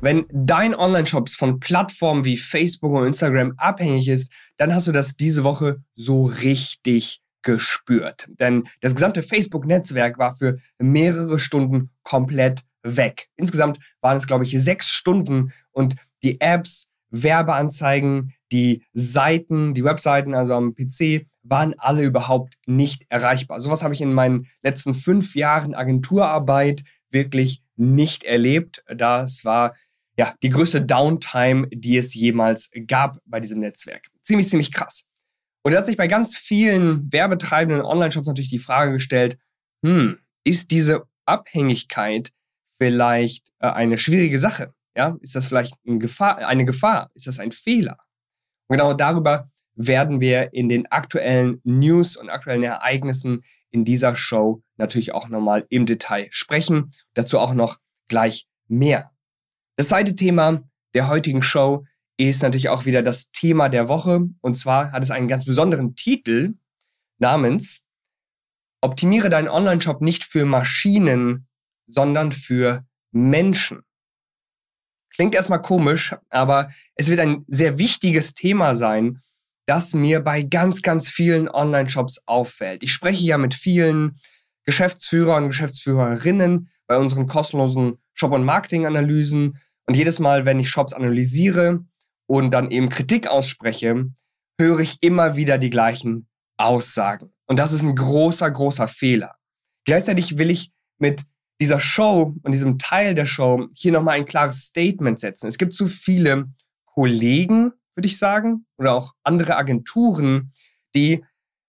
Wenn dein Online-Shop von Plattformen wie Facebook und Instagram abhängig ist, dann hast du das diese Woche so richtig gespürt. Denn das gesamte Facebook-Netzwerk war für mehrere Stunden komplett weg. Insgesamt waren es, glaube ich, sechs Stunden und die Apps, Werbeanzeigen, die Seiten, die Webseiten, also am PC, waren alle überhaupt nicht erreichbar. Sowas habe ich in meinen letzten fünf Jahren Agenturarbeit wirklich nicht erlebt. Das war ja die größte Downtime, die es jemals gab bei diesem Netzwerk. Ziemlich, ziemlich krass. Und da hat sich bei ganz vielen werbetreibenden Online-Shops natürlich die Frage gestellt, hm, ist diese Abhängigkeit vielleicht äh, eine schwierige Sache? Ja, ist das vielleicht ein Gefahr, eine Gefahr? Ist das ein Fehler? Und genau darüber werden wir in den aktuellen News und aktuellen Ereignissen in dieser Show natürlich auch nochmal im Detail sprechen. Dazu auch noch gleich mehr. Das zweite Thema der heutigen Show ist natürlich auch wieder das Thema der Woche. Und zwar hat es einen ganz besonderen Titel namens Optimiere deinen Online-Shop nicht für Maschinen, sondern für Menschen. Klingt erstmal komisch, aber es wird ein sehr wichtiges Thema sein, das mir bei ganz, ganz vielen Online-Shops auffällt. Ich spreche ja mit vielen Geschäftsführern und Geschäftsführerinnen bei unseren kostenlosen Shop- und Marketing-Analysen. Und jedes Mal, wenn ich Shops analysiere und dann eben Kritik ausspreche, höre ich immer wieder die gleichen Aussagen. Und das ist ein großer, großer Fehler. Gleichzeitig will ich mit dieser Show und diesem Teil der Show hier nochmal ein klares Statement setzen. Es gibt zu viele Kollegen, würde ich sagen, oder auch andere Agenturen, die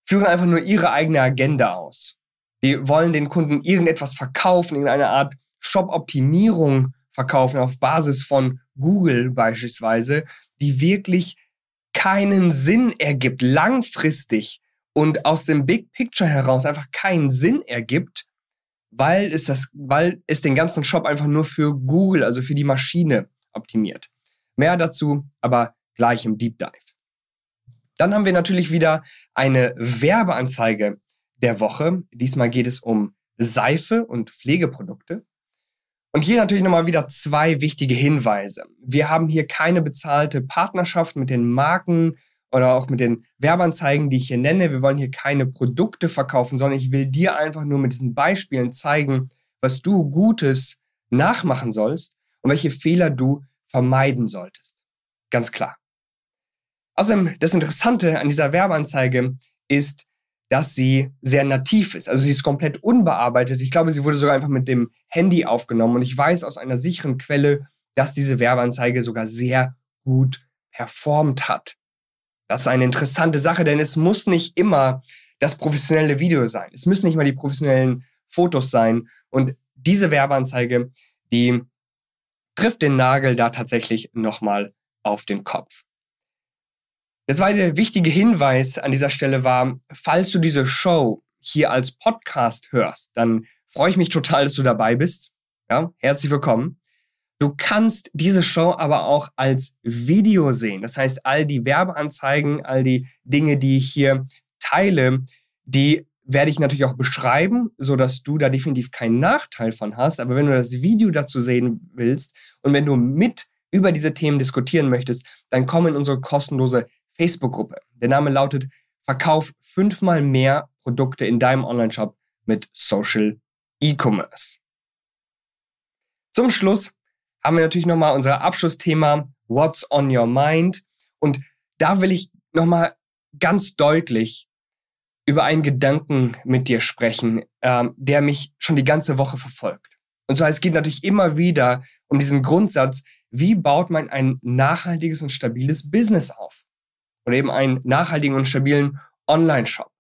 führen einfach nur ihre eigene Agenda aus. Die wollen den Kunden irgendetwas verkaufen, irgendeine Art Shop-Optimierung verkaufen auf Basis von Google beispielsweise, die wirklich keinen Sinn ergibt, langfristig und aus dem Big Picture heraus einfach keinen Sinn ergibt, weil es, das, weil es den ganzen Shop einfach nur für Google, also für die Maschine optimiert. Mehr dazu aber gleich im Deep Dive. Dann haben wir natürlich wieder eine Werbeanzeige der Woche. Diesmal geht es um Seife und Pflegeprodukte. Und hier natürlich nochmal wieder zwei wichtige Hinweise. Wir haben hier keine bezahlte Partnerschaft mit den Marken oder auch mit den Werbeanzeigen, die ich hier nenne. Wir wollen hier keine Produkte verkaufen, sondern ich will dir einfach nur mit diesen Beispielen zeigen, was du Gutes nachmachen sollst und welche Fehler du vermeiden solltest. Ganz klar. Außerdem, das Interessante an dieser Werbeanzeige ist, dass sie sehr nativ ist. Also sie ist komplett unbearbeitet. Ich glaube, sie wurde sogar einfach mit dem Handy aufgenommen. Und ich weiß aus einer sicheren Quelle, dass diese Werbeanzeige sogar sehr gut performt hat. Das ist eine interessante Sache, denn es muss nicht immer das professionelle Video sein. Es müssen nicht mal die professionellen Fotos sein. Und diese Werbeanzeige, die trifft den Nagel da tatsächlich nochmal auf den Kopf. Der zweite wichtige Hinweis an dieser Stelle war, falls du diese Show hier als Podcast hörst, dann freue ich mich total, dass du dabei bist. Ja, herzlich willkommen. Du kannst diese Show aber auch als Video sehen. Das heißt, all die Werbeanzeigen, all die Dinge, die ich hier teile, die werde ich natürlich auch beschreiben, so dass du da definitiv keinen Nachteil von hast. Aber wenn du das Video dazu sehen willst und wenn du mit über diese Themen diskutieren möchtest, dann komm in unsere kostenlose Facebook-Gruppe. Der Name lautet Verkauf fünfmal mehr Produkte in deinem Online-Shop mit Social E-Commerce. Zum Schluss haben wir natürlich nochmal unser Abschlussthema What's on your mind? Und da will ich nochmal ganz deutlich über einen Gedanken mit dir sprechen, ähm, der mich schon die ganze Woche verfolgt. Und zwar, es geht natürlich immer wieder um diesen Grundsatz, wie baut man ein nachhaltiges und stabiles Business auf? Oder eben einen nachhaltigen und stabilen Online-Shop.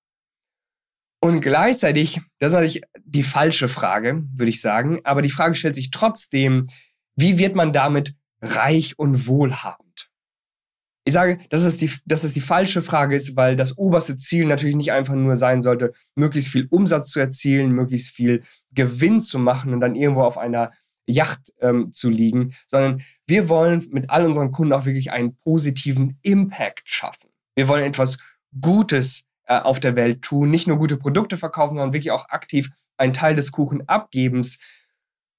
Und gleichzeitig, das ist natürlich die falsche Frage, würde ich sagen, aber die Frage stellt sich trotzdem, wie wird man damit reich und wohlhabend? Ich sage, dass es, die, dass es die falsche Frage ist, weil das oberste Ziel natürlich nicht einfach nur sein sollte, möglichst viel Umsatz zu erzielen, möglichst viel Gewinn zu machen und dann irgendwo auf einer Yacht ähm, zu liegen, sondern wir wollen mit all unseren Kunden auch wirklich einen positiven Impact schaffen. Wir wollen etwas Gutes äh, auf der Welt tun, nicht nur gute Produkte verkaufen, sondern wirklich auch aktiv einen Teil des Kuchen abgebens.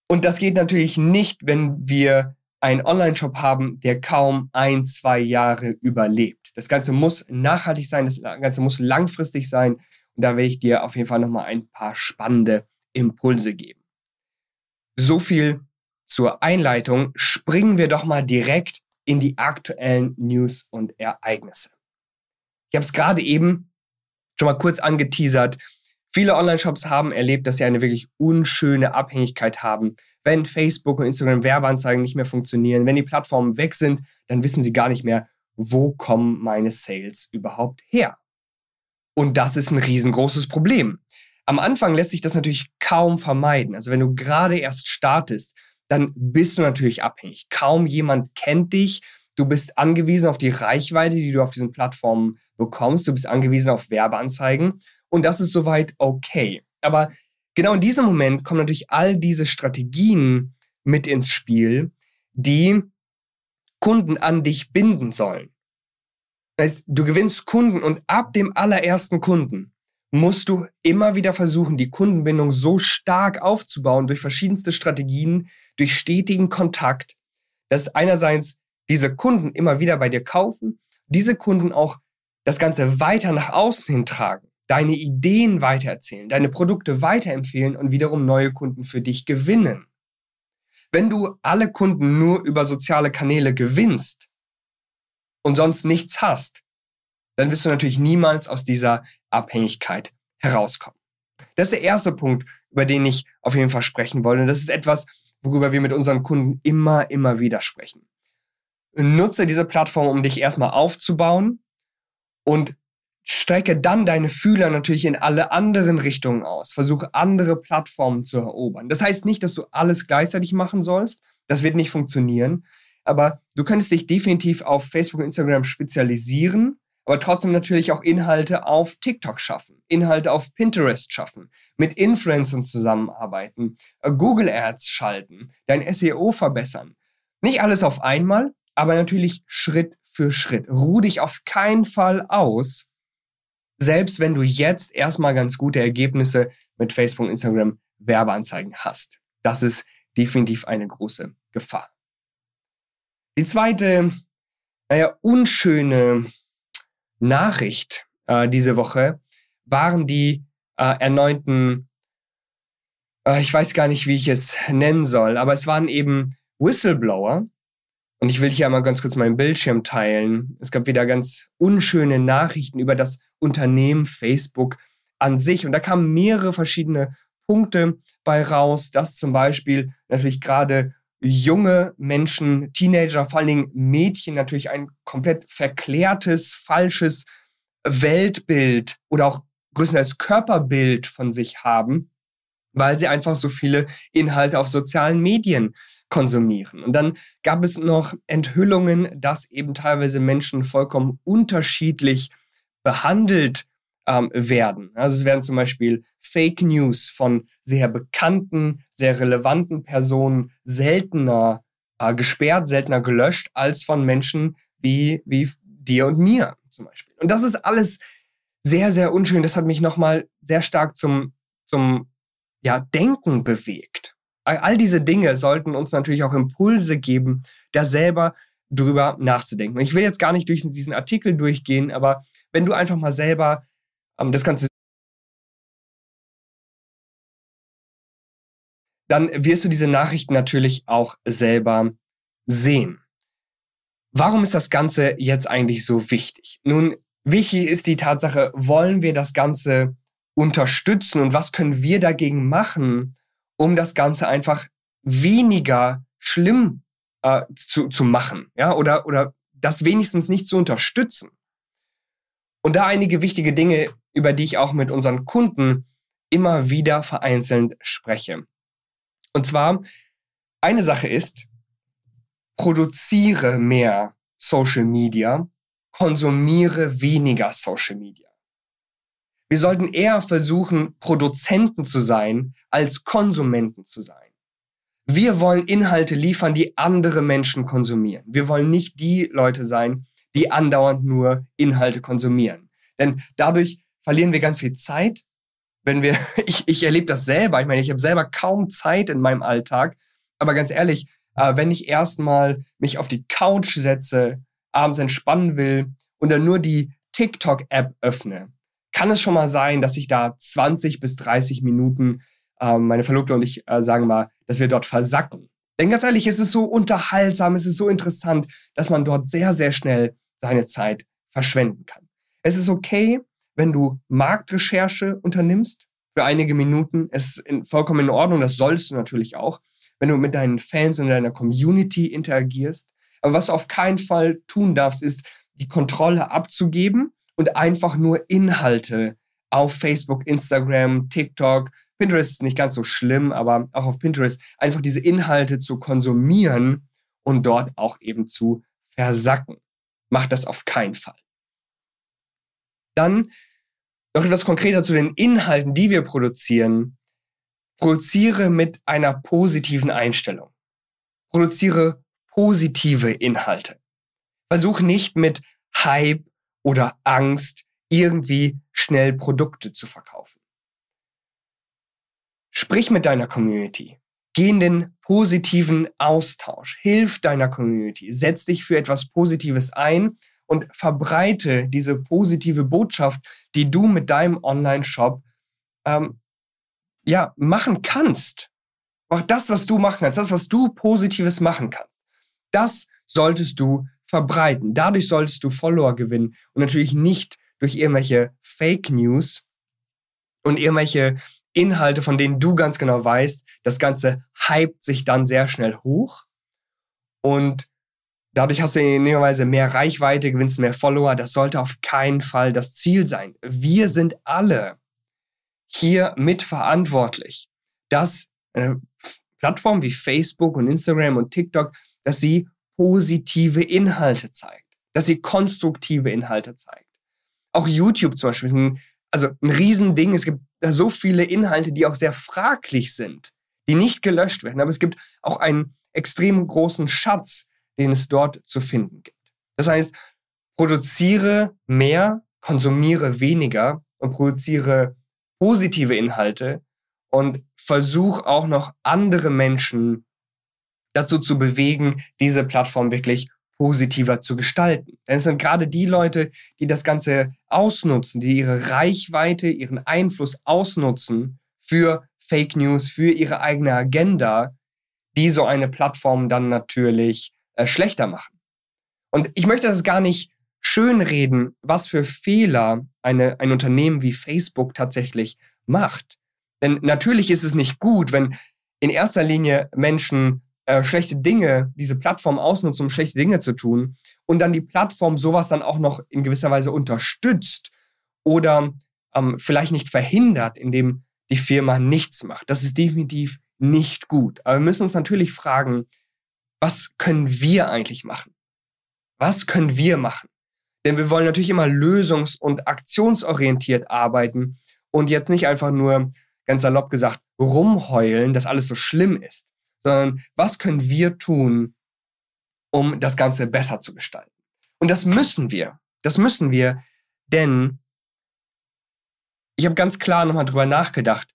Und das geht natürlich nicht, wenn wir einen Online-Shop haben, der kaum ein, zwei Jahre überlebt. Das Ganze muss nachhaltig sein, das Ganze muss langfristig sein. Und da will ich dir auf jeden Fall nochmal ein paar spannende Impulse geben. So viel zur Einleitung. Springen wir doch mal direkt in die aktuellen News und Ereignisse. Ich habe es gerade eben schon mal kurz angeteasert. Viele Online-Shops haben erlebt, dass sie eine wirklich unschöne Abhängigkeit haben wenn Facebook und Instagram Werbeanzeigen nicht mehr funktionieren, wenn die Plattformen weg sind, dann wissen sie gar nicht mehr, wo kommen meine Sales überhaupt her. Und das ist ein riesengroßes Problem. Am Anfang lässt sich das natürlich kaum vermeiden. Also wenn du gerade erst startest, dann bist du natürlich abhängig. Kaum jemand kennt dich. Du bist angewiesen auf die Reichweite, die du auf diesen Plattformen bekommst. Du bist angewiesen auf Werbeanzeigen. Und das ist soweit okay. Aber genau in diesem Moment kommen natürlich all diese Strategien mit ins Spiel, die Kunden an dich binden sollen. Das heißt, du gewinnst Kunden und ab dem allerersten Kunden musst du immer wieder versuchen, die Kundenbindung so stark aufzubauen durch verschiedenste Strategien, durch stetigen Kontakt, dass einerseits diese Kunden immer wieder bei dir kaufen, diese Kunden auch das Ganze weiter nach außen hin tragen deine Ideen weitererzählen, deine Produkte weiterempfehlen und wiederum neue Kunden für dich gewinnen. Wenn du alle Kunden nur über soziale Kanäle gewinnst und sonst nichts hast, dann wirst du natürlich niemals aus dieser Abhängigkeit herauskommen. Das ist der erste Punkt, über den ich auf jeden Fall sprechen wollte. Und das ist etwas, worüber wir mit unseren Kunden immer, immer wieder sprechen. Nutze diese Plattform, um dich erstmal aufzubauen und strecke dann deine Fühler natürlich in alle anderen Richtungen aus. Versuche andere Plattformen zu erobern. Das heißt nicht, dass du alles gleichzeitig machen sollst. Das wird nicht funktionieren. Aber du könntest dich definitiv auf Facebook und Instagram spezialisieren, aber trotzdem natürlich auch Inhalte auf TikTok schaffen, Inhalte auf Pinterest schaffen, mit Influencern zusammenarbeiten, äh, Google Ads schalten, dein SEO verbessern. Nicht alles auf einmal, aber natürlich Schritt für Schritt. Ruh dich auf keinen Fall aus, selbst wenn du jetzt erstmal ganz gute Ergebnisse mit Facebook Instagram Werbeanzeigen hast. Das ist definitiv eine große Gefahr. Die zweite, naja, unschöne Nachricht äh, diese Woche waren die äh, erneuten, äh, ich weiß gar nicht, wie ich es nennen soll, aber es waren eben Whistleblower, und ich will hier einmal ganz kurz meinen Bildschirm teilen. Es gab wieder ganz unschöne Nachrichten über das Unternehmen Facebook an sich. Und da kamen mehrere verschiedene Punkte bei raus, dass zum Beispiel natürlich gerade junge Menschen, Teenager, vor allen Dingen Mädchen natürlich ein komplett verklärtes, falsches Weltbild oder auch größtenteils Körperbild von sich haben, weil sie einfach so viele Inhalte auf sozialen Medien konsumieren. Und dann gab es noch Enthüllungen, dass eben teilweise Menschen vollkommen unterschiedlich behandelt ähm, werden. Also es werden zum Beispiel Fake News von sehr bekannten, sehr relevanten Personen seltener äh, gesperrt, seltener gelöscht als von Menschen wie, wie dir und mir zum Beispiel. Und das ist alles sehr, sehr unschön. Das hat mich nochmal sehr stark zum, zum ja, Denken bewegt. All diese Dinge sollten uns natürlich auch Impulse geben, da selber drüber nachzudenken. Ich will jetzt gar nicht durch diesen Artikel durchgehen, aber wenn du einfach mal selber das Ganze dann wirst du diese Nachrichten natürlich auch selber sehen. Warum ist das Ganze jetzt eigentlich so wichtig? Nun, wichtig ist die Tatsache, wollen wir das Ganze unterstützen und was können wir dagegen machen, um das Ganze einfach weniger schlimm äh, zu, zu machen, ja, oder, oder das wenigstens nicht zu unterstützen. Und da einige wichtige Dinge, über die ich auch mit unseren Kunden immer wieder vereinzelt spreche. Und zwar, eine Sache ist, produziere mehr Social Media, konsumiere weniger Social Media. Wir sollten eher versuchen, Produzenten zu sein, als Konsumenten zu sein. Wir wollen Inhalte liefern, die andere Menschen konsumieren. Wir wollen nicht die Leute sein, die andauernd nur Inhalte konsumieren. Denn dadurch verlieren wir ganz viel Zeit. Wenn wir, ich, ich erlebe das selber. Ich meine, ich habe selber kaum Zeit in meinem Alltag. Aber ganz ehrlich, äh, wenn ich erstmal mich auf die Couch setze, abends entspannen will und dann nur die TikTok-App öffne, kann es schon mal sein, dass ich da 20 bis 30 Minuten, äh, meine Verlobte und ich äh, sagen mal, dass wir dort versacken. Denn ganz ehrlich, es ist so unterhaltsam, es ist so interessant, dass man dort sehr, sehr schnell seine Zeit verschwenden kann. Es ist okay, wenn du Marktrecherche unternimmst für einige Minuten. Es ist in, vollkommen in Ordnung, das sollst du natürlich auch, wenn du mit deinen Fans und deiner Community interagierst. Aber was du auf keinen Fall tun darfst, ist, die Kontrolle abzugeben und einfach nur Inhalte auf Facebook, Instagram, TikTok, Pinterest ist nicht ganz so schlimm, aber auch auf Pinterest einfach diese Inhalte zu konsumieren und dort auch eben zu versacken. Mach das auf keinen Fall. Dann noch etwas konkreter zu den Inhalten, die wir produzieren. Produziere mit einer positiven Einstellung. Produziere positive Inhalte. Versuch nicht mit Hype oder Angst, irgendwie schnell Produkte zu verkaufen. Sprich mit deiner Community. Geh in den positiven Austausch. Hilf deiner Community. Setz dich für etwas Positives ein und verbreite diese positive Botschaft, die du mit deinem Online-Shop ähm, ja, machen kannst. Mach das, was du machen kannst, das, was du Positives machen kannst. Das solltest du verbreiten. Dadurch solltest du Follower gewinnen und natürlich nicht durch irgendwelche Fake News und irgendwelche Inhalte, von denen du ganz genau weißt, das Ganze hypt sich dann sehr schnell hoch und dadurch hast du in irgendeiner Weise mehr Reichweite, gewinnst mehr Follower. Das sollte auf keinen Fall das Ziel sein. Wir sind alle hier mitverantwortlich, dass eine Plattform wie Facebook und Instagram und TikTok, dass sie positive Inhalte zeigt, dass sie konstruktive Inhalte zeigt. Auch YouTube zum Beispiel ist ein, also ein Riesending. Es gibt so viele Inhalte, die auch sehr fraglich sind, die nicht gelöscht werden. Aber es gibt auch einen extrem großen Schatz, den es dort zu finden gibt. Das heißt, produziere mehr, konsumiere weniger und produziere positive Inhalte und versuch auch noch andere Menschen dazu zu bewegen, diese Plattform wirklich positiver zu gestalten. Denn es sind gerade die Leute, die das Ganze ausnutzen, die ihre Reichweite, ihren Einfluss ausnutzen für Fake News, für ihre eigene Agenda, die so eine Plattform dann natürlich äh, schlechter machen. Und ich möchte das gar nicht schönreden, was für Fehler eine, ein Unternehmen wie Facebook tatsächlich macht. Denn natürlich ist es nicht gut, wenn in erster Linie Menschen äh, schlechte Dinge, diese Plattform ausnutzen, um schlechte Dinge zu tun und dann die Plattform sowas dann auch noch in gewisser Weise unterstützt oder ähm, vielleicht nicht verhindert, indem die Firma nichts macht. Das ist definitiv nicht gut. Aber wir müssen uns natürlich fragen, was können wir eigentlich machen? Was können wir machen? Denn wir wollen natürlich immer lösungs- und aktionsorientiert arbeiten und jetzt nicht einfach nur, ganz salopp gesagt, rumheulen, dass alles so schlimm ist sondern was können wir tun, um das Ganze besser zu gestalten. Und das müssen wir. Das müssen wir, denn ich habe ganz klar nochmal drüber nachgedacht,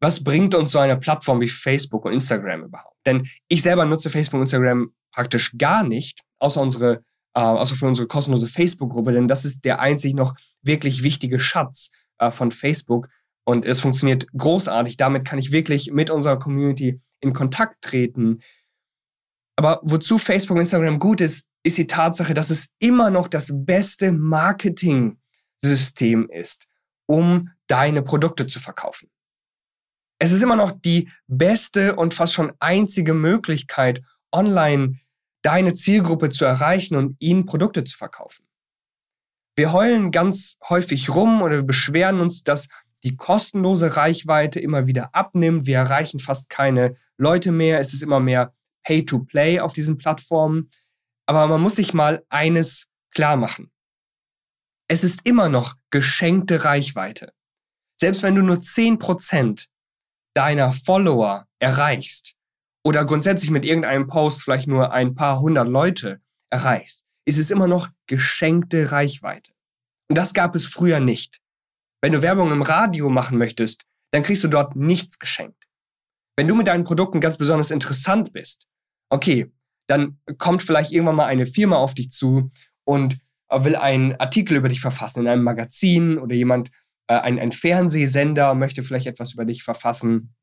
was bringt uns so eine Plattform wie Facebook und Instagram überhaupt? Denn ich selber nutze Facebook und Instagram praktisch gar nicht, außer unsere, äh, außer für unsere kostenlose Facebook-Gruppe, denn das ist der einzig noch wirklich wichtige Schatz äh, von Facebook und es funktioniert großartig. Damit kann ich wirklich mit unserer Community in Kontakt treten. Aber wozu Facebook und Instagram gut ist, ist die Tatsache, dass es immer noch das beste Marketing-System ist, um deine Produkte zu verkaufen. Es ist immer noch die beste und fast schon einzige Möglichkeit, online deine Zielgruppe zu erreichen und ihnen Produkte zu verkaufen. Wir heulen ganz häufig rum oder beschweren uns, dass die kostenlose Reichweite immer wieder abnimmt. Wir erreichen fast keine Leute mehr. Es ist immer mehr Pay-to-Play auf diesen Plattformen. Aber man muss sich mal eines klar machen. Es ist immer noch geschenkte Reichweite. Selbst wenn du nur 10% deiner Follower erreichst oder grundsätzlich mit irgendeinem Post vielleicht nur ein paar hundert Leute erreichst, ist es immer noch geschenkte Reichweite. Und das gab es früher nicht. Wenn du Werbung im Radio machen möchtest, dann kriegst du dort nichts geschenkt. Wenn du mit deinen Produkten ganz besonders interessant bist, okay, dann kommt vielleicht irgendwann mal eine Firma auf dich zu und will einen Artikel über dich verfassen in einem Magazin oder jemand, äh, ein, ein Fernsehsender möchte vielleicht etwas über dich verfassen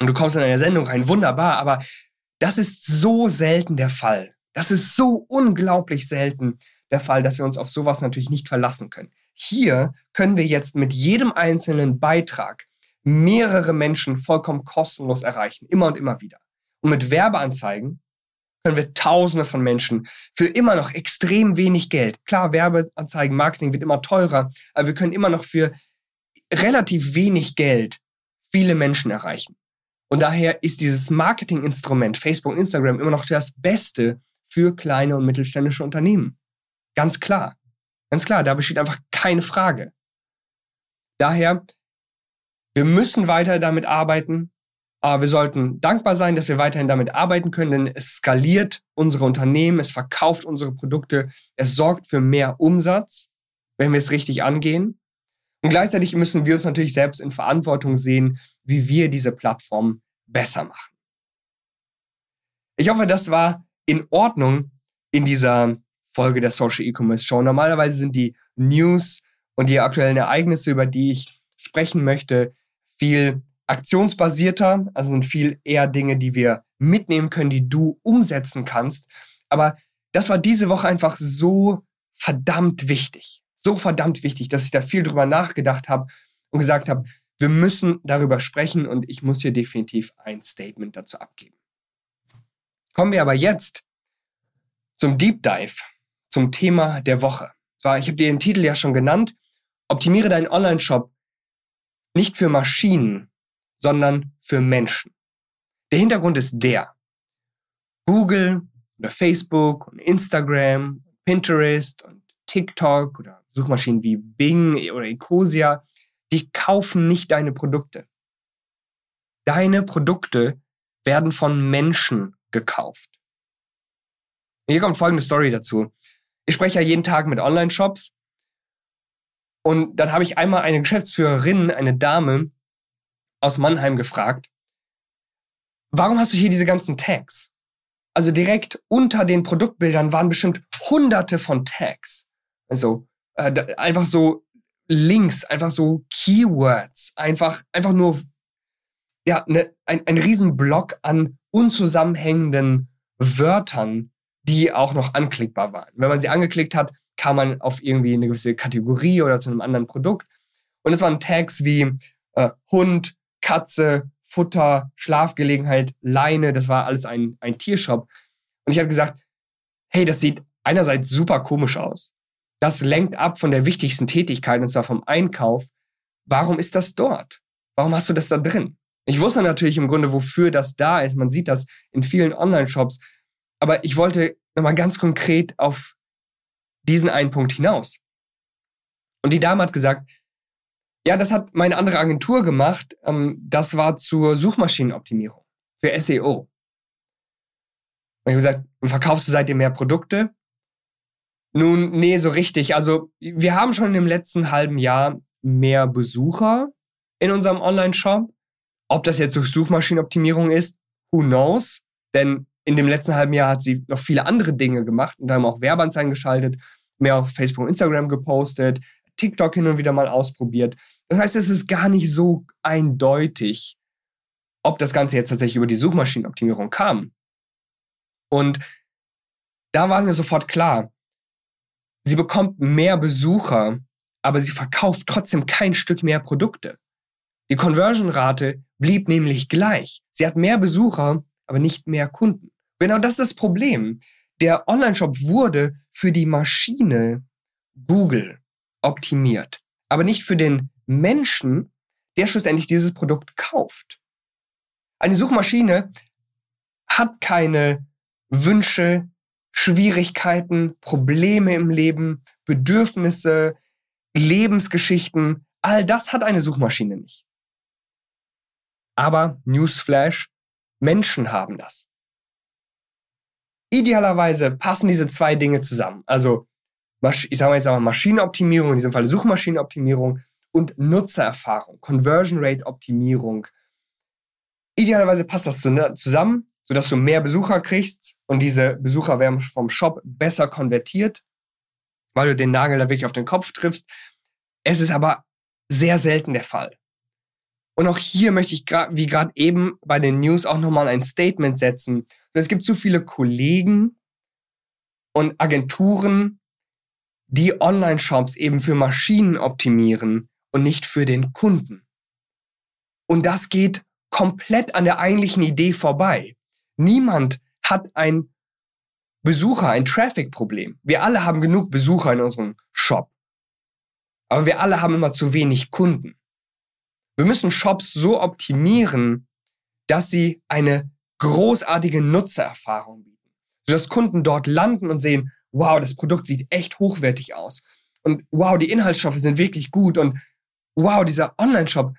und du kommst in eine Sendung rein, wunderbar, aber das ist so selten der Fall. Das ist so unglaublich selten der Fall, dass wir uns auf sowas natürlich nicht verlassen können. Hier können wir jetzt mit jedem einzelnen Beitrag mehrere Menschen vollkommen kostenlos erreichen, immer und immer wieder. Und mit Werbeanzeigen können wir Tausende von Menschen für immer noch extrem wenig Geld. Klar, Werbeanzeigen, Marketing wird immer teurer, aber wir können immer noch für relativ wenig Geld viele Menschen erreichen. Und daher ist dieses Marketinginstrument Facebook und Instagram immer noch das Beste für kleine und mittelständische Unternehmen. Ganz klar. Ganz klar, da besteht einfach keine Frage. Daher wir müssen weiter damit arbeiten, aber wir sollten dankbar sein, dass wir weiterhin damit arbeiten können, denn es skaliert unsere Unternehmen, es verkauft unsere Produkte, es sorgt für mehr Umsatz, wenn wir es richtig angehen. Und gleichzeitig müssen wir uns natürlich selbst in Verantwortung sehen, wie wir diese Plattform besser machen. Ich hoffe, das war in Ordnung in dieser Folge der Social E-Commerce Show. Normalerweise sind die News und die aktuellen Ereignisse, über die ich sprechen möchte, viel aktionsbasierter, also sind viel eher Dinge, die wir mitnehmen können, die du umsetzen kannst. Aber das war diese Woche einfach so verdammt wichtig. So verdammt wichtig, dass ich da viel drüber nachgedacht habe und gesagt habe, wir müssen darüber sprechen und ich muss hier definitiv ein Statement dazu abgeben. Kommen wir aber jetzt zum Deep Dive, zum Thema der Woche. Ich habe dir den Titel ja schon genannt, optimiere deinen Online-Shop nicht für Maschinen, sondern für Menschen. Der Hintergrund ist der. Google oder Facebook und Instagram, Pinterest und TikTok oder Suchmaschinen wie Bing oder Ecosia, die kaufen nicht deine Produkte. Deine Produkte werden von Menschen gekauft. Hier kommt folgende Story dazu. Ich spreche ja jeden Tag mit Online-Shops und dann habe ich einmal eine Geschäftsführerin, eine Dame aus Mannheim gefragt, warum hast du hier diese ganzen Tags? Also direkt unter den Produktbildern waren bestimmt hunderte von Tags. Also äh, einfach so Links, einfach so Keywords, einfach, einfach nur ja, ne, ein, ein Riesenblock an unzusammenhängenden Wörtern, die auch noch anklickbar waren. Wenn man sie angeklickt hat, kam man auf irgendwie eine gewisse Kategorie oder zu einem anderen Produkt. Und es waren Tags wie äh, Hund, Katze, Futter, Schlafgelegenheit, Leine. Das war alles ein, ein Tiershop. Und ich habe gesagt, hey, das sieht einerseits super komisch aus. Das lenkt ab von der wichtigsten Tätigkeit, und zwar vom Einkauf. Warum ist das dort? Warum hast du das da drin? Ich wusste natürlich im Grunde, wofür das da ist. Man sieht das in vielen Online-Shops. Aber ich wollte nochmal ganz konkret auf diesen einen Punkt hinaus. Und die Dame hat gesagt, ja, das hat meine andere Agentur gemacht. Ähm, das war zur Suchmaschinenoptimierung für SEO. Und ich habe gesagt, verkaufst du seitdem mehr Produkte? Nun, nee, so richtig. Also, wir haben schon im letzten halben Jahr mehr Besucher in unserem Online-Shop. Ob das jetzt durch Suchmaschinenoptimierung ist, who knows? Denn in dem letzten halben Jahr hat sie noch viele andere Dinge gemacht und haben auch Werbeanzeigen geschaltet mehr auf Facebook und Instagram gepostet, TikTok hin und wieder mal ausprobiert. Das heißt, es ist gar nicht so eindeutig, ob das Ganze jetzt tatsächlich über die Suchmaschinenoptimierung kam. Und da war es mir sofort klar, sie bekommt mehr Besucher, aber sie verkauft trotzdem kein Stück mehr Produkte. Die Conversion-Rate blieb nämlich gleich. Sie hat mehr Besucher, aber nicht mehr Kunden. Genau das ist das Problem der Online-Shop wurde für die Maschine Google optimiert, aber nicht für den Menschen, der schlussendlich dieses Produkt kauft. Eine Suchmaschine hat keine Wünsche, Schwierigkeiten, Probleme im Leben, Bedürfnisse, Lebensgeschichten, all das hat eine Suchmaschine nicht. Aber Newsflash, Menschen haben das. Idealerweise passen diese zwei Dinge zusammen. Also, ich sage jetzt aber Maschinenoptimierung, in diesem Fall Suchmaschinenoptimierung und Nutzererfahrung, Conversion Rate Optimierung. Idealerweise passt das zusammen, sodass du mehr Besucher kriegst und diese Besucher werden vom Shop besser konvertiert, weil du den Nagel da wirklich auf den Kopf triffst. Es ist aber sehr selten der Fall. Und auch hier möchte ich, wie gerade eben bei den News, auch nochmal ein Statement setzen. Es gibt zu viele Kollegen und Agenturen, die Online-Shops eben für Maschinen optimieren und nicht für den Kunden. Und das geht komplett an der eigentlichen Idee vorbei. Niemand hat ein Besucher, ein Traffic-Problem. Wir alle haben genug Besucher in unserem Shop. Aber wir alle haben immer zu wenig Kunden. Wir müssen Shops so optimieren, dass sie eine großartige Nutzererfahrung bieten. Sodass Kunden dort landen und sehen, wow, das Produkt sieht echt hochwertig aus. Und wow, die Inhaltsstoffe sind wirklich gut. Und wow, dieser Online-Shop,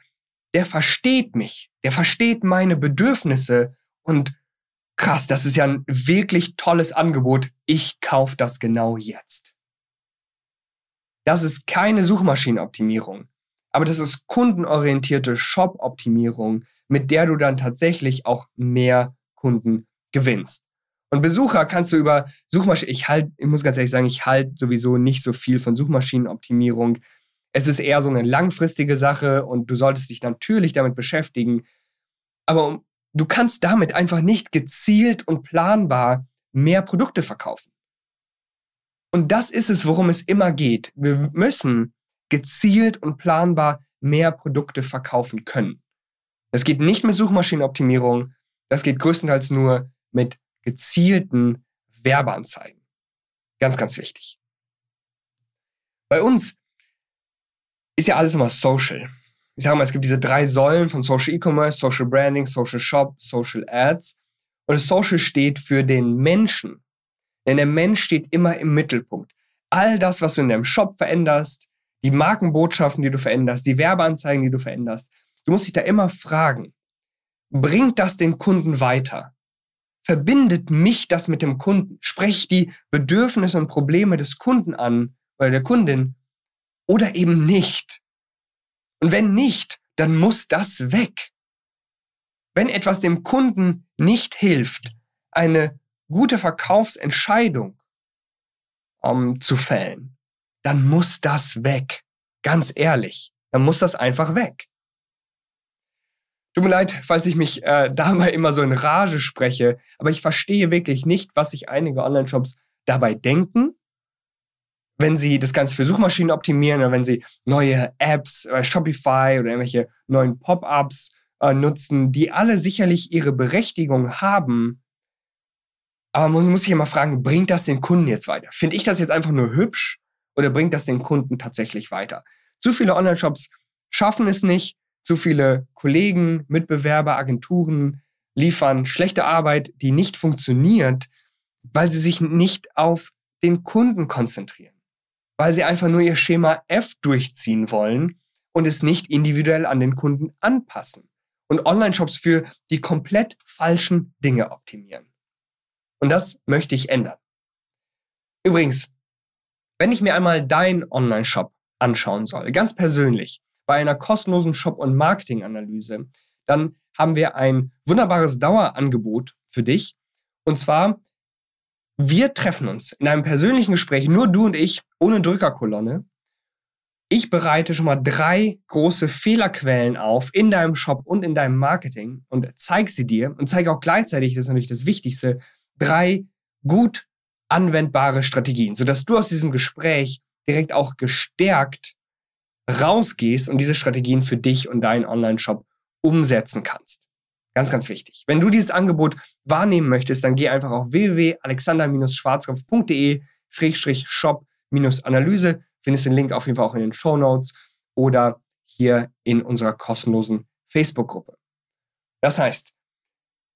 der versteht mich. Der versteht meine Bedürfnisse. Und krass, das ist ja ein wirklich tolles Angebot. Ich kaufe das genau jetzt. Das ist keine Suchmaschinenoptimierung, aber das ist kundenorientierte Shop-Optimierung, mit der du dann tatsächlich auch mehr Kunden gewinnst. Und Besucher kannst du über Suchmaschinen, ich halt, ich muss ganz ehrlich sagen, ich halte sowieso nicht so viel von Suchmaschinenoptimierung. Es ist eher so eine langfristige Sache und du solltest dich natürlich damit beschäftigen. Aber du kannst damit einfach nicht gezielt und planbar mehr Produkte verkaufen. Und das ist es, worum es immer geht. Wir müssen gezielt und planbar mehr Produkte verkaufen können. Das geht nicht mit Suchmaschinenoptimierung, das geht größtenteils nur mit gezielten Werbeanzeigen. Ganz, ganz wichtig. Bei uns ist ja alles immer Social. Ich sage mal, es gibt diese drei Säulen von Social E-Commerce, Social Branding, Social Shop, Social Ads. Und Social steht für den Menschen. Denn der Mensch steht immer im Mittelpunkt. All das, was du in deinem Shop veränderst, die Markenbotschaften, die du veränderst, die Werbeanzeigen, die du veränderst, du musst dich da immer fragen, bringt das den Kunden weiter? Verbindet mich das mit dem Kunden? Spreche die Bedürfnisse und Probleme des Kunden an oder der Kundin oder eben nicht? Und wenn nicht, dann muss das weg. Wenn etwas dem Kunden nicht hilft, eine gute Verkaufsentscheidung um, zu fällen, dann muss das weg. Ganz ehrlich, dann muss das einfach weg. Tut mir leid, falls ich mich äh, dabei immer so in Rage spreche, aber ich verstehe wirklich nicht, was sich einige Online-Shops dabei denken, wenn sie das Ganze für Suchmaschinen optimieren oder wenn sie neue Apps, äh, Shopify oder irgendwelche neuen Pop-ups äh, nutzen, die alle sicherlich ihre Berechtigung haben, aber man muss sich immer fragen, bringt das den Kunden jetzt weiter? Finde ich das jetzt einfach nur hübsch oder bringt das den Kunden tatsächlich weiter? Zu viele Online-Shops schaffen es nicht. Zu viele Kollegen, Mitbewerber, Agenturen liefern schlechte Arbeit, die nicht funktioniert, weil sie sich nicht auf den Kunden konzentrieren. Weil sie einfach nur ihr Schema F durchziehen wollen und es nicht individuell an den Kunden anpassen. Und Online-Shops für die komplett falschen Dinge optimieren. Und das möchte ich ändern. Übrigens, wenn ich mir einmal deinen Online-Shop anschauen soll, ganz persönlich, bei einer kostenlosen Shop- und Marketing-Analyse, dann haben wir ein wunderbares Dauerangebot für dich. Und zwar, wir treffen uns in einem persönlichen Gespräch, nur du und ich, ohne Drückerkolonne. Ich bereite schon mal drei große Fehlerquellen auf in deinem Shop und in deinem Marketing und zeige sie dir und zeige auch gleichzeitig, das ist natürlich das Wichtigste, drei gut anwendbare Strategien, sodass du aus diesem Gespräch direkt auch gestärkt rausgehst und diese Strategien für dich und deinen Online-Shop umsetzen kannst. Ganz, ganz wichtig. Wenn du dieses Angebot wahrnehmen möchtest, dann geh einfach auf www.alexander-schwarzkopf.de-shop-analyse. Findest den Link auf jeden Fall auch in den Show Notes oder hier in unserer kostenlosen Facebook-Gruppe. Das heißt,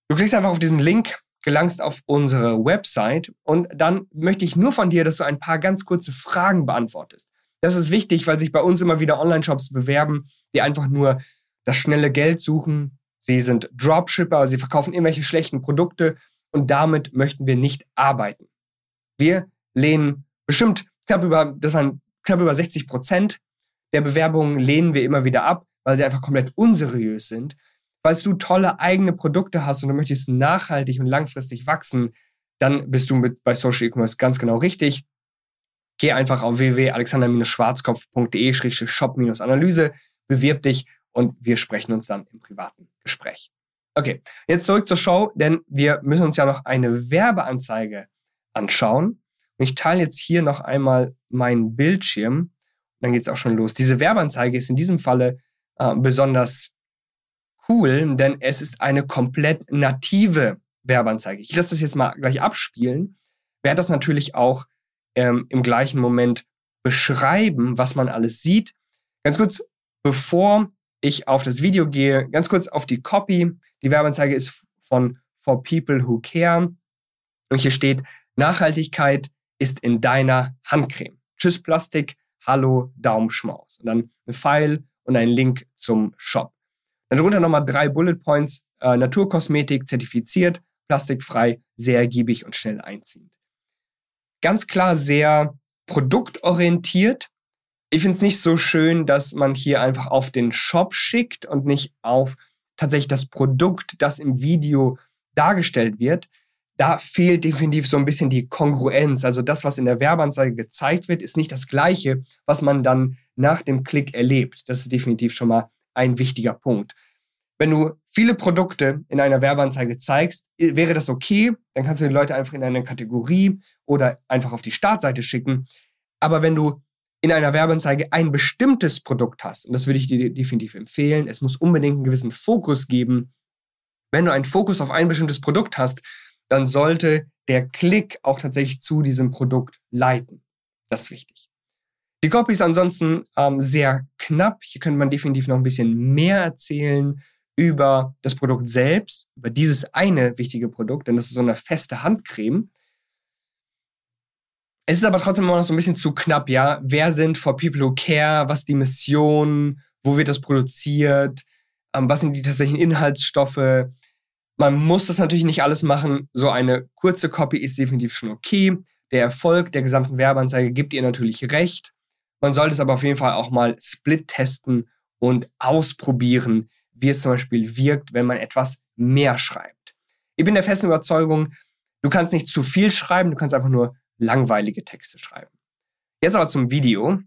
du klickst einfach auf diesen Link, gelangst auf unsere Website und dann möchte ich nur von dir, dass du ein paar ganz kurze Fragen beantwortest. Das ist wichtig, weil sich bei uns immer wieder Online-Shops bewerben, die einfach nur das schnelle Geld suchen. Sie sind Dropshipper, sie verkaufen irgendwelche schlechten Produkte und damit möchten wir nicht arbeiten. Wir lehnen bestimmt knapp über, das waren knapp über 60 Prozent der Bewerbungen lehnen wir immer wieder ab, weil sie einfach komplett unseriös sind. Falls du tolle eigene Produkte hast und du möchtest nachhaltig und langfristig wachsen, dann bist du mit bei Social E-Commerce ganz genau richtig. Geh einfach auf www.alexander-schwarzkopf.de-shop-analyse, bewirb dich und wir sprechen uns dann im privaten Gespräch. Okay, jetzt zurück zur Show, denn wir müssen uns ja noch eine Werbeanzeige anschauen. Ich teile jetzt hier noch einmal meinen Bildschirm. Dann geht es auch schon los. Diese Werbeanzeige ist in diesem Falle äh, besonders cool, denn es ist eine komplett native Werbeanzeige. Ich lasse das jetzt mal gleich abspielen. Werde das natürlich auch ähm, im gleichen Moment beschreiben, was man alles sieht. Ganz kurz, bevor ich auf das Video gehe, ganz kurz auf die Copy. Die Werbeanzeige ist von For People Who Care. Und hier steht, Nachhaltigkeit ist in deiner Handcreme. Tschüss Plastik, hallo Daumenschmaus. Und dann ein Pfeil und ein Link zum Shop. Dann drunter nochmal drei Bullet Points. Äh, Naturkosmetik zertifiziert, plastikfrei, sehr ergiebig und schnell einziehend. Ganz klar sehr produktorientiert. Ich finde es nicht so schön, dass man hier einfach auf den Shop schickt und nicht auf tatsächlich das Produkt, das im Video dargestellt wird da fehlt definitiv so ein bisschen die Kongruenz. Also das, was in der Werbeanzeige gezeigt wird, ist nicht das gleiche, was man dann nach dem Klick erlebt. Das ist definitiv schon mal ein wichtiger Punkt. Wenn du viele Produkte in einer Werbeanzeige zeigst, wäre das okay. Dann kannst du die Leute einfach in eine Kategorie oder einfach auf die Startseite schicken. Aber wenn du in einer Werbeanzeige ein bestimmtes Produkt hast, und das würde ich dir definitiv empfehlen, es muss unbedingt einen gewissen Fokus geben. Wenn du einen Fokus auf ein bestimmtes Produkt hast, dann sollte der Klick auch tatsächlich zu diesem Produkt leiten. Das ist wichtig. Die Copy ist ansonsten ähm, sehr knapp. Hier könnte man definitiv noch ein bisschen mehr erzählen über das Produkt selbst, über dieses eine wichtige Produkt, denn das ist so eine feste Handcreme. Es ist aber trotzdem immer noch so ein bisschen zu knapp, ja. Wer sind For People Who Care? Was ist die Mission? Wo wird das produziert? Ähm, was sind die tatsächlichen Inhaltsstoffe? Man muss das natürlich nicht alles machen. So eine kurze Copy ist definitiv schon okay. Der Erfolg der gesamten Werbeanzeige gibt ihr natürlich recht. Man sollte es aber auf jeden Fall auch mal split testen und ausprobieren, wie es zum Beispiel wirkt, wenn man etwas mehr schreibt. Ich bin der festen Überzeugung, du kannst nicht zu viel schreiben, du kannst einfach nur langweilige Texte schreiben. Jetzt aber zum Video.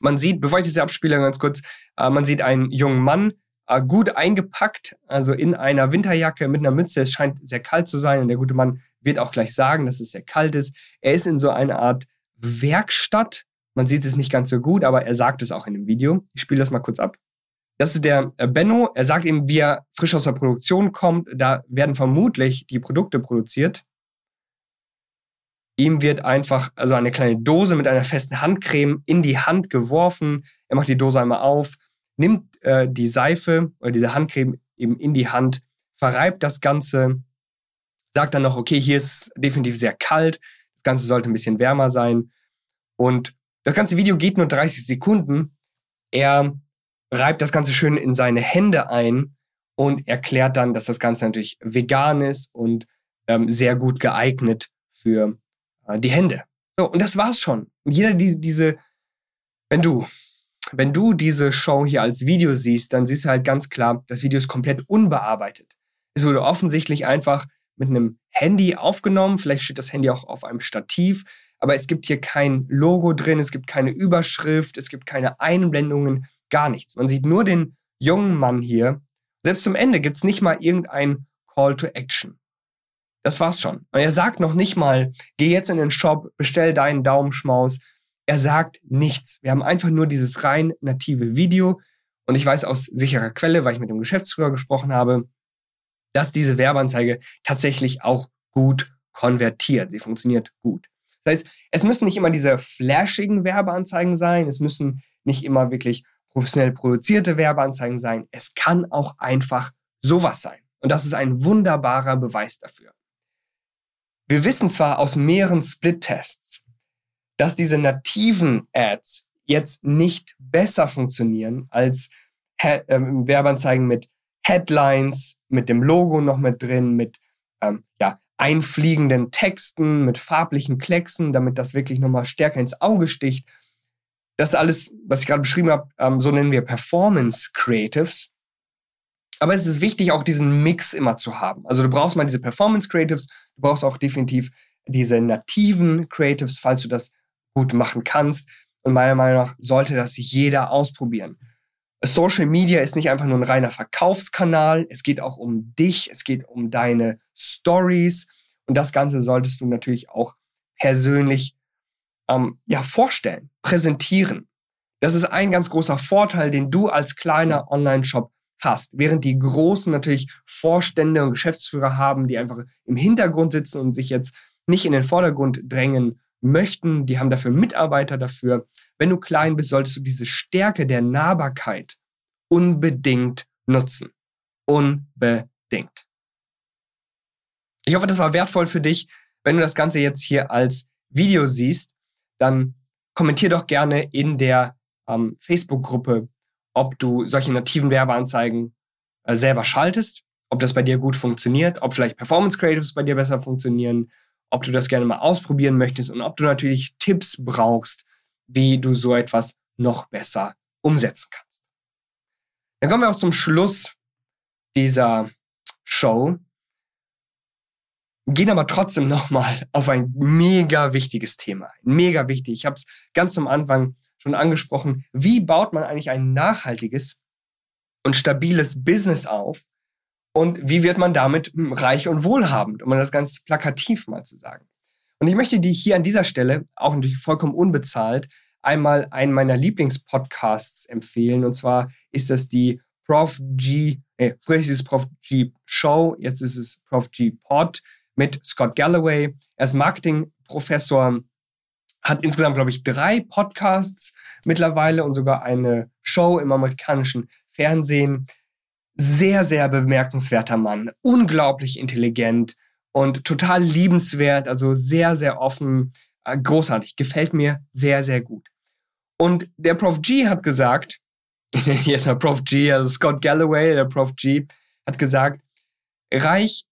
Man sieht, bevor ich das abspiele, ganz kurz, äh, man sieht einen jungen Mann, äh, gut eingepackt, also in einer Winterjacke mit einer Mütze. Es scheint sehr kalt zu sein und der gute Mann wird auch gleich sagen, dass es sehr kalt ist. Er ist in so einer Art Werkstatt. Man sieht es nicht ganz so gut, aber er sagt es auch in dem Video. Ich spiele das mal kurz ab. Das ist der äh, Benno. Er sagt eben, wie er frisch aus der Produktion kommt. Da werden vermutlich die Produkte produziert. Ihm wird einfach also eine kleine Dose mit einer festen Handcreme in die Hand geworfen. Er macht die Dose einmal auf, nimmt äh, die Seife oder diese Handcreme eben in die Hand, verreibt das Ganze, sagt dann noch, okay, hier ist definitiv sehr kalt, das Ganze sollte ein bisschen wärmer sein. Und das ganze Video geht nur 30 Sekunden. Er reibt das Ganze schön in seine Hände ein und erklärt dann, dass das Ganze natürlich vegan ist und ähm, sehr gut geeignet für die Hände. So, und das war's schon. Und jeder die, diese, wenn du wenn du diese Show hier als Video siehst, dann siehst du halt ganz klar, das Video ist komplett unbearbeitet. Es wurde offensichtlich einfach mit einem Handy aufgenommen. Vielleicht steht das Handy auch auf einem Stativ, aber es gibt hier kein Logo drin, es gibt keine Überschrift, es gibt keine Einblendungen, gar nichts. Man sieht nur den jungen Mann hier. Selbst zum Ende gibt es nicht mal irgendein Call to Action. Das war's schon. Und er sagt noch nicht mal, geh jetzt in den Shop, bestell deinen Daumenschmaus, er sagt nichts. Wir haben einfach nur dieses rein native Video. Und ich weiß aus sicherer Quelle, weil ich mit dem Geschäftsführer gesprochen habe, dass diese Werbeanzeige tatsächlich auch gut konvertiert. Sie funktioniert gut. Das heißt, es müssen nicht immer diese flashigen Werbeanzeigen sein. Es müssen nicht immer wirklich professionell produzierte Werbeanzeigen sein. Es kann auch einfach sowas sein. Und das ist ein wunderbarer Beweis dafür. Wir wissen zwar aus mehreren Split-Tests, dass diese nativen Ads jetzt nicht besser funktionieren als He ähm, Werbeanzeigen mit Headlines, mit dem Logo noch mit drin, mit ähm, ja, einfliegenden Texten, mit farblichen Klecksen, damit das wirklich nochmal stärker ins Auge sticht. Das alles, was ich gerade beschrieben habe, ähm, so nennen wir Performance Creatives. Aber es ist wichtig, auch diesen Mix immer zu haben. Also du brauchst mal diese Performance Creatives, du brauchst auch definitiv diese nativen Creatives, falls du das gut machen kannst. Und meiner Meinung nach sollte das jeder ausprobieren. Social Media ist nicht einfach nur ein reiner Verkaufskanal, es geht auch um dich, es geht um deine Stories und das Ganze solltest du natürlich auch persönlich ähm, ja, vorstellen, präsentieren. Das ist ein ganz großer Vorteil, den du als kleiner Online-Shop hast. Während die Großen natürlich Vorstände und Geschäftsführer haben, die einfach im Hintergrund sitzen und sich jetzt nicht in den Vordergrund drängen möchten, die haben dafür Mitarbeiter dafür. Wenn du klein bist, solltest du diese Stärke der Nahbarkeit unbedingt nutzen. Unbedingt. Ich hoffe, das war wertvoll für dich. Wenn du das Ganze jetzt hier als Video siehst, dann kommentier doch gerne in der ähm, Facebook-Gruppe, ob du solche nativen Werbeanzeigen äh, selber schaltest, ob das bei dir gut funktioniert, ob vielleicht Performance Creatives bei dir besser funktionieren, ob du das gerne mal ausprobieren möchtest und ob du natürlich Tipps brauchst, wie du so etwas noch besser umsetzen kannst. Dann kommen wir auch zum Schluss dieser Show. Gehen aber trotzdem nochmal auf ein mega wichtiges Thema. Mega wichtig. Ich habe es ganz am Anfang schon angesprochen. Wie baut man eigentlich ein nachhaltiges und stabiles Business auf, und wie wird man damit reich und wohlhabend, um das ganz plakativ mal zu sagen. Und ich möchte dir hier an dieser Stelle, auch natürlich vollkommen unbezahlt, einmal einen meiner Lieblingspodcasts empfehlen. Und zwar ist das die Prof G, äh, früher hieß es Prof G Show, jetzt ist es Prof G Pod mit Scott Galloway. Er ist Marketingprofessor, hat insgesamt, glaube ich, drei Podcasts mittlerweile und sogar eine Show im amerikanischen Fernsehen sehr, sehr bemerkenswerter Mann, unglaublich intelligent und total liebenswert, also sehr, sehr offen, äh, großartig, gefällt mir sehr, sehr gut. Und der Prof G hat gesagt, hier ist der Prof G, also Scott Galloway, der Prof G, hat gesagt, reich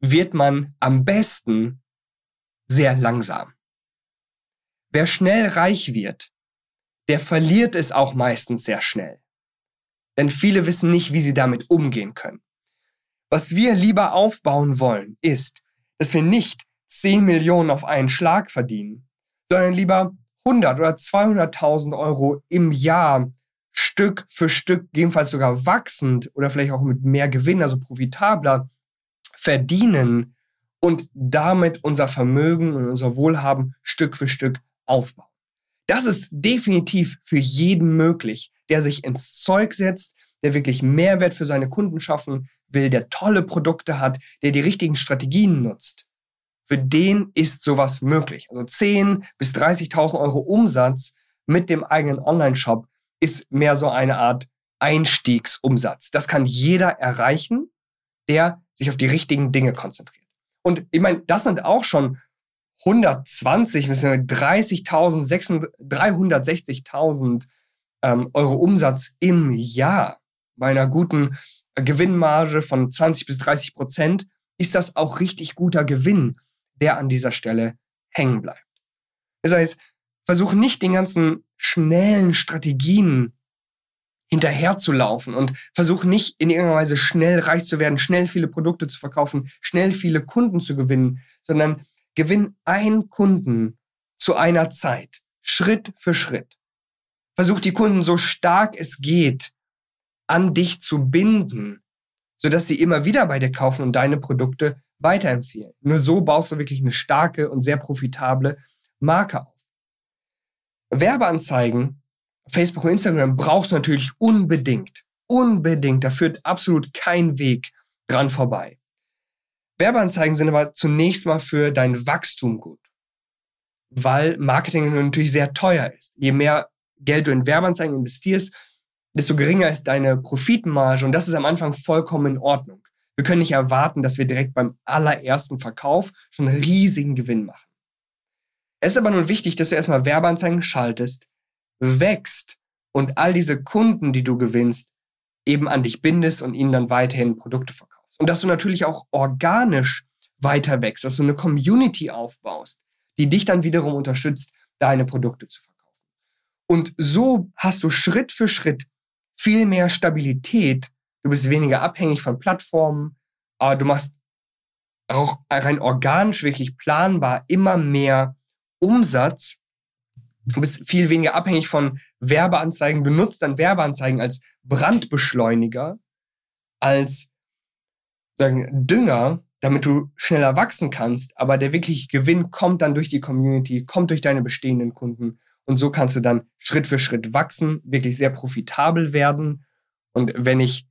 wird man am besten sehr langsam. Wer schnell reich wird, der verliert es auch meistens sehr schnell. Denn viele wissen nicht, wie sie damit umgehen können. Was wir lieber aufbauen wollen, ist, dass wir nicht 10 Millionen auf einen Schlag verdienen, sondern lieber 100 oder 200.000 Euro im Jahr Stück für Stück, gegebenenfalls sogar wachsend oder vielleicht auch mit mehr Gewinn, also profitabler, verdienen und damit unser Vermögen und unser Wohlhaben Stück für Stück aufbauen. Das ist definitiv für jeden möglich, der sich ins Zeug setzt, der wirklich Mehrwert für seine Kunden schaffen will, der tolle Produkte hat, der die richtigen Strategien nutzt. Für den ist sowas möglich. Also 10 bis 30.000 Euro Umsatz mit dem eigenen Online-Shop ist mehr so eine Art Einstiegsumsatz. Das kann jeder erreichen, der sich auf die richtigen Dinge konzentriert. Und ich meine, das sind auch schon 120 bis 30.000, 360.000 ähm, Euro Umsatz im Jahr bei einer guten Gewinnmarge von 20 bis 30 Prozent ist das auch richtig guter Gewinn, der an dieser Stelle hängen bleibt. Das heißt, versuch nicht den ganzen schnellen Strategien hinterherzulaufen und versuch nicht in irgendeiner Weise schnell reich zu werden, schnell viele Produkte zu verkaufen, schnell viele Kunden zu gewinnen, sondern gewinn einen Kunden zu einer Zeit, Schritt für Schritt. Versuch die Kunden so stark es geht an dich zu binden, sodass sie immer wieder bei dir kaufen und deine Produkte weiterempfehlen. Nur so baust du wirklich eine starke und sehr profitable Marke auf. Werbeanzeigen, Facebook und Instagram brauchst du natürlich unbedingt. Unbedingt. Da führt absolut kein Weg dran vorbei. Werbeanzeigen sind aber zunächst mal für dein Wachstum gut, weil Marketing natürlich sehr teuer ist. Je mehr Geld du in Werbeanzeigen investierst, desto geringer ist deine Profitmarge und das ist am Anfang vollkommen in Ordnung. Wir können nicht erwarten, dass wir direkt beim allerersten Verkauf schon einen riesigen Gewinn machen. Es ist aber nun wichtig, dass du erstmal Werbeanzeigen schaltest, wächst und all diese Kunden, die du gewinnst, eben an dich bindest und ihnen dann weiterhin Produkte verkaufst. Und dass du natürlich auch organisch weiter wächst, dass du eine Community aufbaust, die dich dann wiederum unterstützt, deine Produkte zu verkaufen. Und so hast du Schritt für Schritt viel mehr Stabilität. Du bist weniger abhängig von Plattformen, aber du machst auch rein organisch wirklich planbar immer mehr Umsatz. Du bist viel weniger abhängig von Werbeanzeigen. Du nutzt dann Werbeanzeigen als Brandbeschleuniger, als sagen, Dünger, damit du schneller wachsen kannst. Aber der wirkliche Gewinn kommt dann durch die Community, kommt durch deine bestehenden Kunden. Und so kannst du dann Schritt für Schritt wachsen, wirklich sehr profitabel werden. Und wenn ich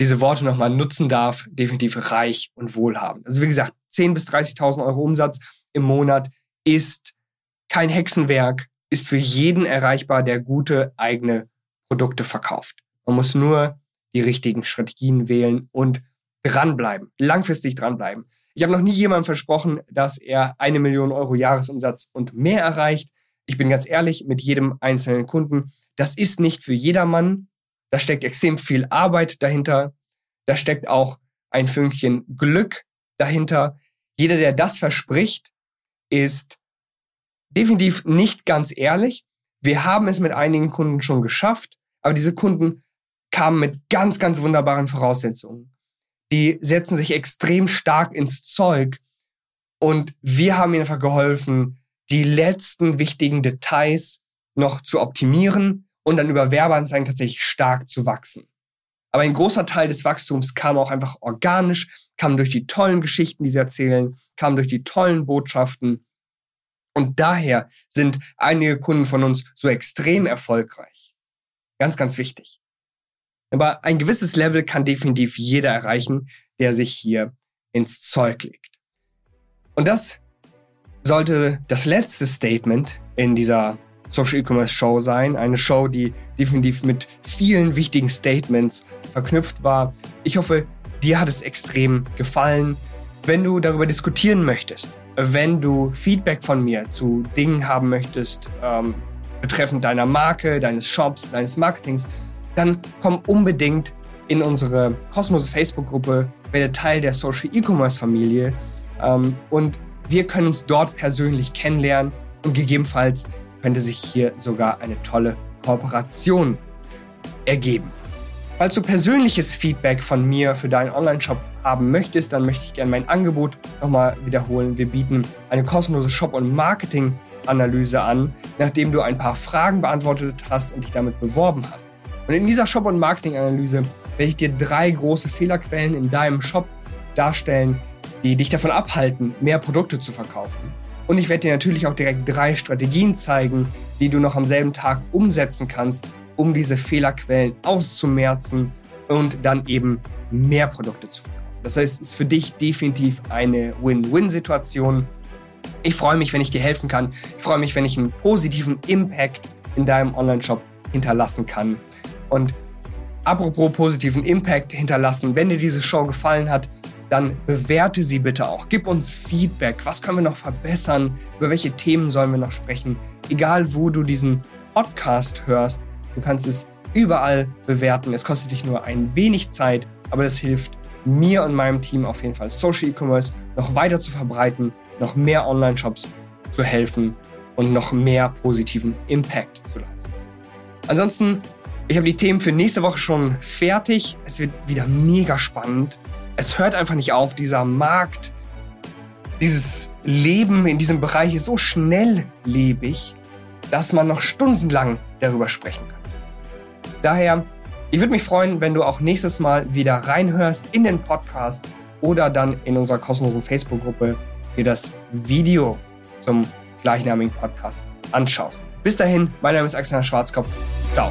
diese Worte nochmal nutzen darf, definitiv reich und wohlhabend. Also wie gesagt, 10.000 bis 30.000 Euro Umsatz im Monat ist kein Hexenwerk, ist für jeden erreichbar, der gute eigene Produkte verkauft. Man muss nur die richtigen Strategien wählen und dranbleiben, langfristig dranbleiben. Ich habe noch nie jemandem versprochen, dass er eine Million Euro Jahresumsatz und mehr erreicht. Ich bin ganz ehrlich mit jedem einzelnen Kunden. Das ist nicht für jedermann. Da steckt extrem viel Arbeit dahinter. Da steckt auch ein Fünkchen Glück dahinter. Jeder, der das verspricht, ist definitiv nicht ganz ehrlich. Wir haben es mit einigen Kunden schon geschafft, aber diese Kunden kamen mit ganz, ganz wunderbaren Voraussetzungen. Die setzen sich extrem stark ins Zeug und wir haben ihnen einfach geholfen, die letzten wichtigen Details noch zu optimieren und dann über Werbeanzeigen tatsächlich stark zu wachsen. Aber ein großer Teil des Wachstums kam auch einfach organisch, kam durch die tollen Geschichten, die sie erzählen, kam durch die tollen Botschaften. Und daher sind einige Kunden von uns so extrem erfolgreich. Ganz, ganz wichtig. Aber ein gewisses Level kann definitiv jeder erreichen, der sich hier ins Zeug legt. Und das sollte das letzte Statement in dieser Social E-Commerce Show sein. Eine Show, die definitiv mit vielen wichtigen Statements verknüpft war. Ich hoffe, dir hat es extrem gefallen. Wenn du darüber diskutieren möchtest, wenn du Feedback von mir zu Dingen haben möchtest, ähm, betreffend deiner Marke, deines Shops, deines Marketings, dann komm unbedingt in unsere kostenlose Facebook-Gruppe, werde Teil der Social E-Commerce Familie ähm, und wir können uns dort persönlich kennenlernen und gegebenenfalls könnte sich hier sogar eine tolle Kooperation ergeben. Falls du persönliches Feedback von mir für deinen Online-Shop haben möchtest, dann möchte ich gerne mein Angebot nochmal wiederholen. Wir bieten eine kostenlose Shop- und Marketing-Analyse an, nachdem du ein paar Fragen beantwortet hast und dich damit beworben hast. Und in dieser Shop- und Marketing-Analyse werde ich dir drei große Fehlerquellen in deinem Shop darstellen, die dich davon abhalten, mehr Produkte zu verkaufen. Und ich werde dir natürlich auch direkt drei Strategien zeigen, die du noch am selben Tag umsetzen kannst, um diese Fehlerquellen auszumerzen und dann eben mehr Produkte zu verkaufen. Das heißt, es ist für dich definitiv eine Win-Win-Situation. Ich freue mich, wenn ich dir helfen kann. Ich freue mich, wenn ich einen positiven Impact in deinem Online-Shop hinterlassen kann. Und apropos positiven Impact hinterlassen, wenn dir diese Show gefallen hat, dann bewerte sie bitte auch. Gib uns Feedback. Was können wir noch verbessern? Über welche Themen sollen wir noch sprechen? Egal, wo du diesen Podcast hörst, du kannst es überall bewerten. Es kostet dich nur ein wenig Zeit, aber das hilft mir und meinem Team auf jeden Fall, Social E-Commerce noch weiter zu verbreiten, noch mehr Online-Shops zu helfen und noch mehr positiven Impact zu leisten. Ansonsten ich habe die Themen für nächste Woche schon fertig. Es wird wieder mega spannend. Es hört einfach nicht auf. Dieser Markt, dieses Leben in diesem Bereich ist so schnelllebig, dass man noch stundenlang darüber sprechen kann. Daher, ich würde mich freuen, wenn du auch nächstes Mal wieder reinhörst in den Podcast oder dann in unserer kostenlosen Facebook-Gruppe dir das Video zum gleichnamigen Podcast anschaust. Bis dahin, mein Name ist Axel Schwarzkopf. Ciao.